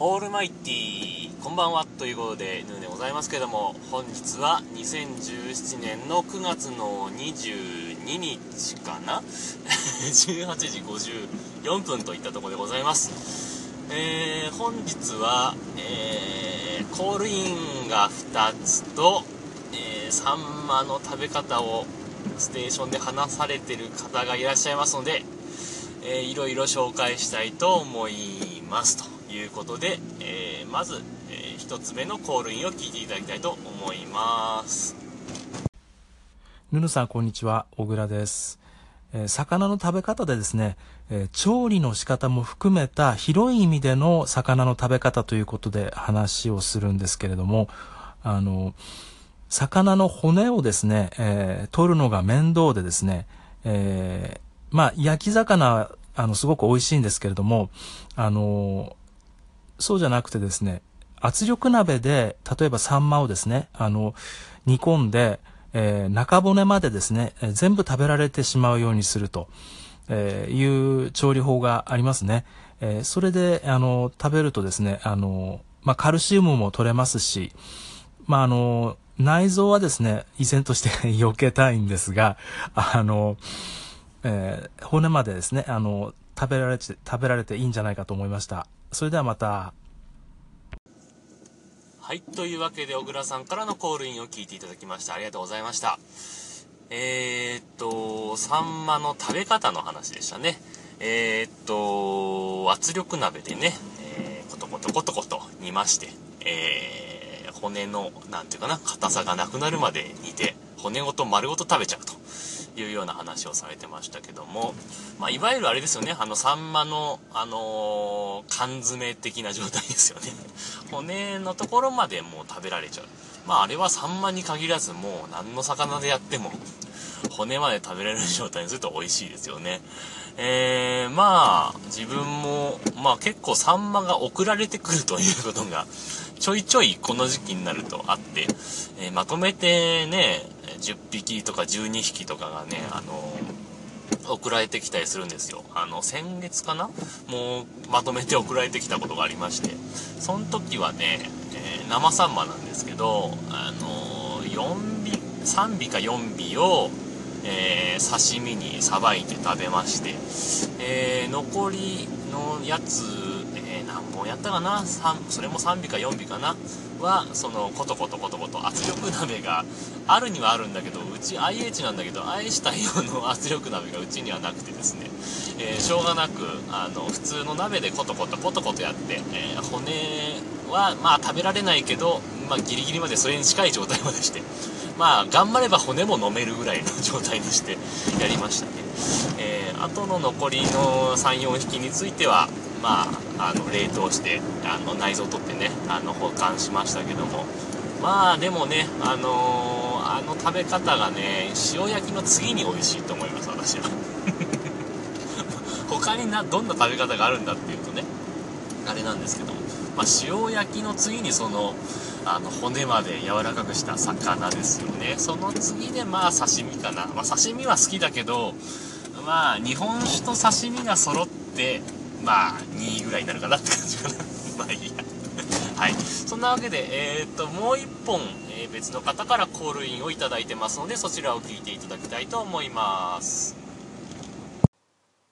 オールマイティーこんばんはということでヌーでございますけども本日は2017年の9月の22日かな？18時54分といったところでございます。えー、本日は、えー、コールインが2つと、えー、サンマの食べ方をステーションで話されてる方がいらっしゃいますので、えー、いろいろ紹介したいと思いますと。いうことで、えー、まず、えー、1つ目のコールインを聞いていただきたいと思います。ぬぬさんこんにちは。小倉です、えー、魚の食べ方でですね、えー、調理の仕方も含めた広い意味での魚の食べ方ということで話をするんですけれどもあの魚の骨をですね、えー、取るのが面倒でですね、えー、まあ、焼き魚、あの、すごく美味しいんですけれども、あの、そうじゃなくてですね、圧力鍋で、例えばサンマをですね、あの、煮込んで、えー、中骨までですね、えー、全部食べられてしまうようにすると、えー、いう調理法がありますね。え、それで、あの、食べるとですね、あの、まあ、カルシウムも取れますし、まあ、あの、内臓はですね、依然として 避けたいんですが、あの、え、骨までですね、あの、食べられて、食べられていいんじゃないかと思いました。それではまた。はい、というわけで小倉さんからのコールインを聞いていただきました。ありがとうございました。えー、っと、サンマの食べ方の話でしたね。えー、っと、圧力鍋でね、えー、コトコトコトコト煮まして、えー、骨の、なんていうかな、硬さがなくなるまで煮て、骨ごと丸ごと食べちゃうと。いうような話をされてましたけども、まあ、いわゆるあれですよね、あの、サンマの、あのー、缶詰的な状態ですよね。骨のところまでもう食べられちゃう。まあ、あれはサンマに限らず、もう何の魚でやっても、骨まで食べられる状態にすると美味しいですよね。えー、まあ、自分も、まあ結構サンマが送られてくるということが、ちょいちょいこの時期になるとあって、えー、まとめてね、10匹とか12匹とかがね、あの送られてきたりするんですよ。あの、先月かな？もうまとめて送られてきたことがありまして、その時はね、えー、生サンマなんですけど、あの4尾、3尾か4尾を、えー、刺身にさばいて食べまして、えー、残りのやつ、えー、何本やったかな？それも3尾か4尾かな？は、その、コトコトコトコト圧力鍋があるにはあるんだけど、うち IH なんだけど、愛した用の圧力鍋がうちにはなくてですね、えー、しょうがなく、あの、普通の鍋でコトコトコトコトやって、えー、骨は、まあ食べられないけど、まあギリギリまでそれに近い状態までして、まあ頑張れば骨も飲めるぐらいの状態にしてやりましたね。えー、あとの残りの3、4匹については、まあ、あの冷凍してあの内臓を取ってねあの保管しましたけども。まあでもねあのー、あの食べ方がね塩焼きの次に美味しいと思います私は。他になどんな食べ方があるんだっていうとねあれなんですけども、まあ、塩焼きの次にそのあの骨まで柔らかくした魚ですよね。その次でまあ刺身かな、まあ、刺身は好きだけどまあ日本酒と刺身が揃ってまあ、2位ぐらいになるかなって感じかな。まあいいや。はい。そんなわけで、えー、っと、もう1本、えー、別の方からコールインをいいてますので、そちらを聞いていただきたいと思います。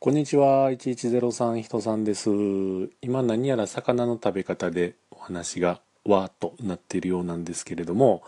こんにちは、1103人さんです。今何やら魚の食べ方でお話がわーっとなっているようなんですけれども、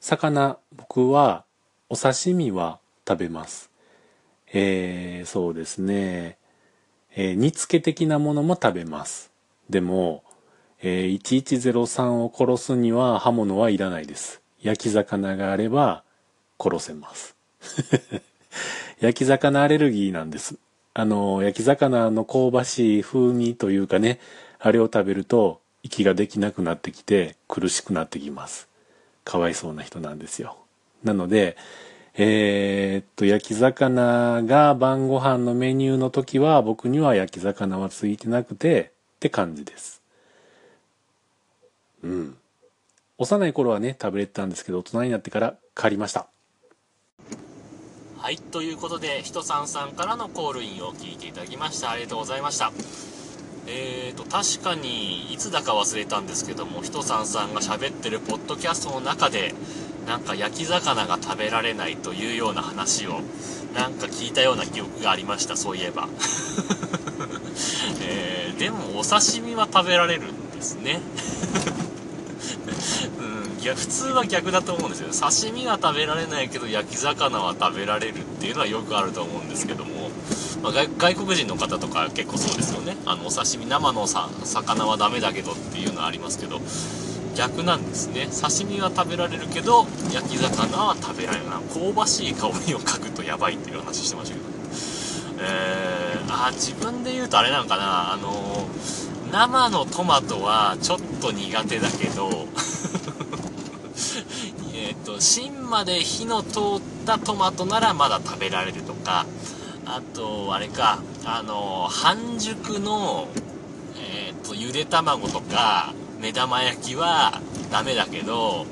魚、僕はお刺身は食べます。えー、そうですね。えー、煮付け的なものも食べます。でも、えー、1103を殺すには刃物はいらないです。焼き魚があれば殺せます。焼き魚アレルギーなんです。あの、焼き魚の香ばしい風味というかね、あれを食べると息ができなくなってきて苦しくなってきます。かわいそうな人なんですよ。なので、えー、っと、焼き魚が晩ご飯のメニューの時は僕には焼き魚はついてなくてって感じです。うん。幼い頃はね、食べれてたんですけど、大人になってから借りました。はい、ということで、ひとさんさんからのコールインを聞いていただきました。ありがとうございました。えーと、確かに、いつだか忘れたんですけども、ひとさんさんが喋ってるポッドキャストの中で、なんか焼き魚が食べられないというような話を、なんか聞いたような記憶がありました、そういえば。えー、でもお刺身は食べられるんですね。うん、いや、普通は逆だと思うんですよ。刺身は食べられないけど、焼き魚は食べられるっていうのはよくあると思うんですけども、まあ、外国人の方とか結構そうですよね。あの、お刺身、生のさ魚はダメだけどっていうのはありますけど、逆なんですね。刺身は食べられるけど、焼き魚は食べられない。香ばしい香りを嗅ぐとやばいっていう話してましたけど。えー、あ、自分で言うとあれなのかな、あの生のトマトはちょっと苦手だけど えっと、芯まで火の通ったトマトならまだ食べられるとか、あと、あれか、あの、半熟の、えっと、ゆで卵とか、目玉焼きはダメだけど、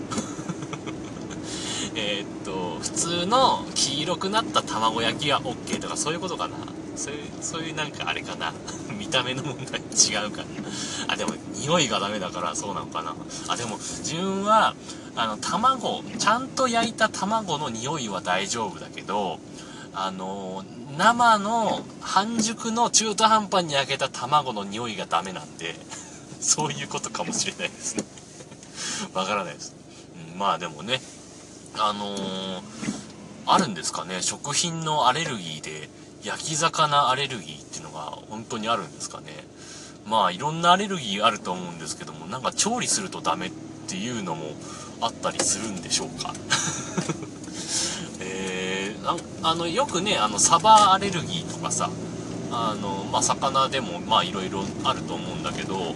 えっと、普通の黄色くなった卵焼きは OK とかそういうことかな。そういう、そういうなんかあれかな。見た目の問題違うかな。あ、でも匂いがダメだからそうなのかな。あ、でも自分は、あの、卵、ちゃんと焼いた卵の匂いは大丈夫だけど、あの、生の半熟の中途半端に焼けた卵の匂いがダメなんで、そういうことかもしれないですね。わからないです。うん、まあでもね、あのー、あるんですかね、食品のアレルギーで、焼き魚アレルギーっていうのが本当にあるんですかね。まあいろんなアレルギーあると思うんですけども、なんか調理するとダメっていうのもあったりするんでしょうか。えー、あの、よくね、あの、サバアレルギーとかさ、あの、まあ、魚でも、まあ、いろいろあると思うんだけど、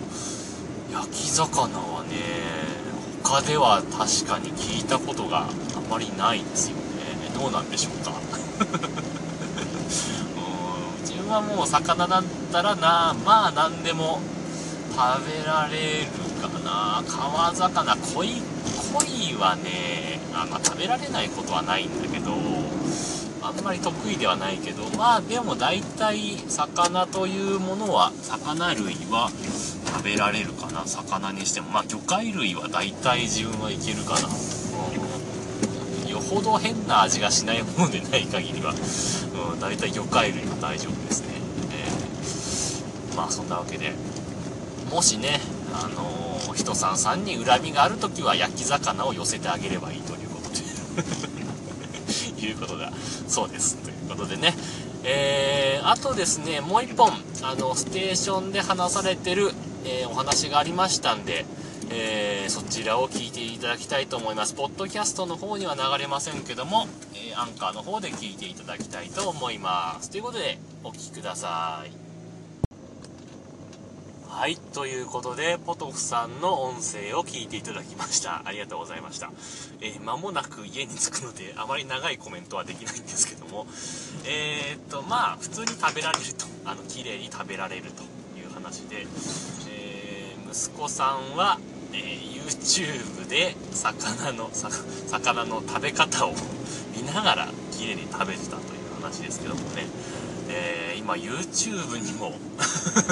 焼き魚はね、他では確かに聞いたことがあまりないですよね。どうなんでしょうか うん自分。はもう魚だったらなまあ何でも食べられるかな川魚鯉鯉はねあ、まあ、食べられないことはないんだけどあんまり得意ではないけどまあでも大体魚というものは魚類は食べられるかな？魚にしても。まあ魚介類は大体自分はいけるかな、うん、よほど変な味がしないものでない限りは。うん、大体魚介類は大丈夫ですね。えー、まあそんなわけで、もしね、あのー、人さんさんに恨みがある時は焼き魚を寄せてあげればいいということで。いうことだそうです。ということでね、えー、あとですね、もう一本、あの、ステーションで話されてる、えー、お話がありましたんで、えー、そちらを聞いていただきたいと思います。ポッドキャストの方には流れませんけども、えー、アンカーの方で聞いていただきたいと思います。ということで、お聴きください。はい、ということで、ポトフさんの音声を聞いていただきました。ありがとうございました。えー、間もなく家に着くので、あまり長いコメントはできないんですけども、えー、っと、まあ、普通に食べられると、あの、綺麗に食べられると話で、えー、息子さんは、えー、YouTube で魚の魚の食べ方を見ながら綺麗に食べてたという話ですけどもね、えー、今 YouTube にも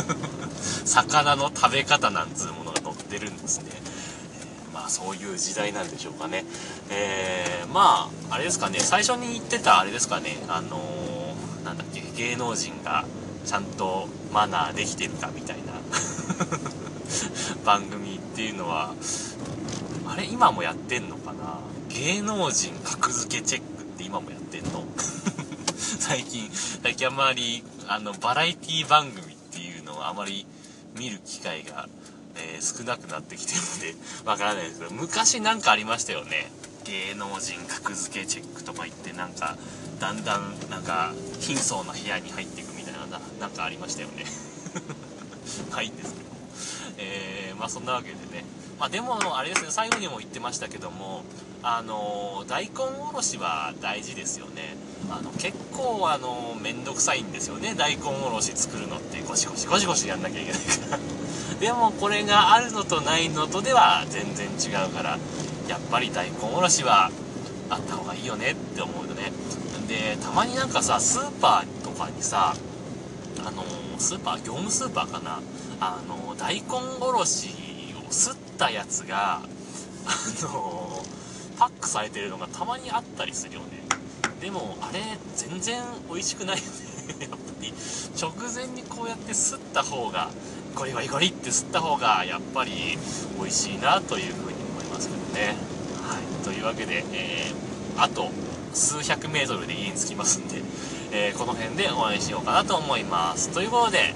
魚の食べ方なんつうものが載ってるんですね、え、まあそういう時代なんでしょうかね。えー、まああれですかね。最初に言ってたあれですかね。あのー、なんだっけ芸能人がちゃんとマナーできてるかみたいな。番組っていうのはあれ今もやってんのかな？芸能人格付けチェックって今もやってんの？最近最近あまりあのバラエティ番組っていうのをあまり見る機会が、えー、少なくなってきてるので わからないですけど昔なんかありましたよね。芸能人格付けチェックとか言ってなんかだんだんなんか貧相な部屋に入っていくななんかありましたよね はいんですけどえー、まあそんなわけでね。まあでも、あれですね、最後にも言ってましたけども、あの、大根おろしは大事ですよね。あの、結構、あの、めんどくさいんですよね、大根おろし作るのって、ゴシゴシゴシゴシやんなきゃいけないから。でも、これがあるのとないのとでは全然違うから、やっぱり大根おろしはあった方がいいよねって思うよね。で、たまになんかさ、スーパーとかにさ、あのスーパー業務スーパーかな。あの大根おろしをすったやつがあのパックされてるのがたまにあったりするよね。でもあれ全然美味しくないよね。やっぱり直前にこうやってすった方がゴリゴリゴリってすった方がやっぱり美味しいなというふうに思いますけどね。はい。というわけで、えー、あと数百メートルで家に着きますんで、えー、この辺でお会いしようかなと思いますということで、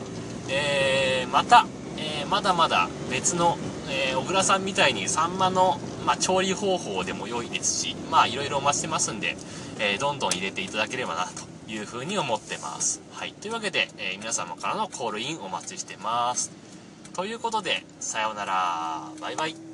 えー、また、えまだまだ別の、え小倉さんみたいにサンマのまあ、調理方法でも良いですし、まあ、いろいろお待ちしてますんで、え、どんどん入れていただければな、というふうに思ってます。はい。というわけで、え、皆様からのコールインお待ちしてます。ということで、さようなら。バイバイ。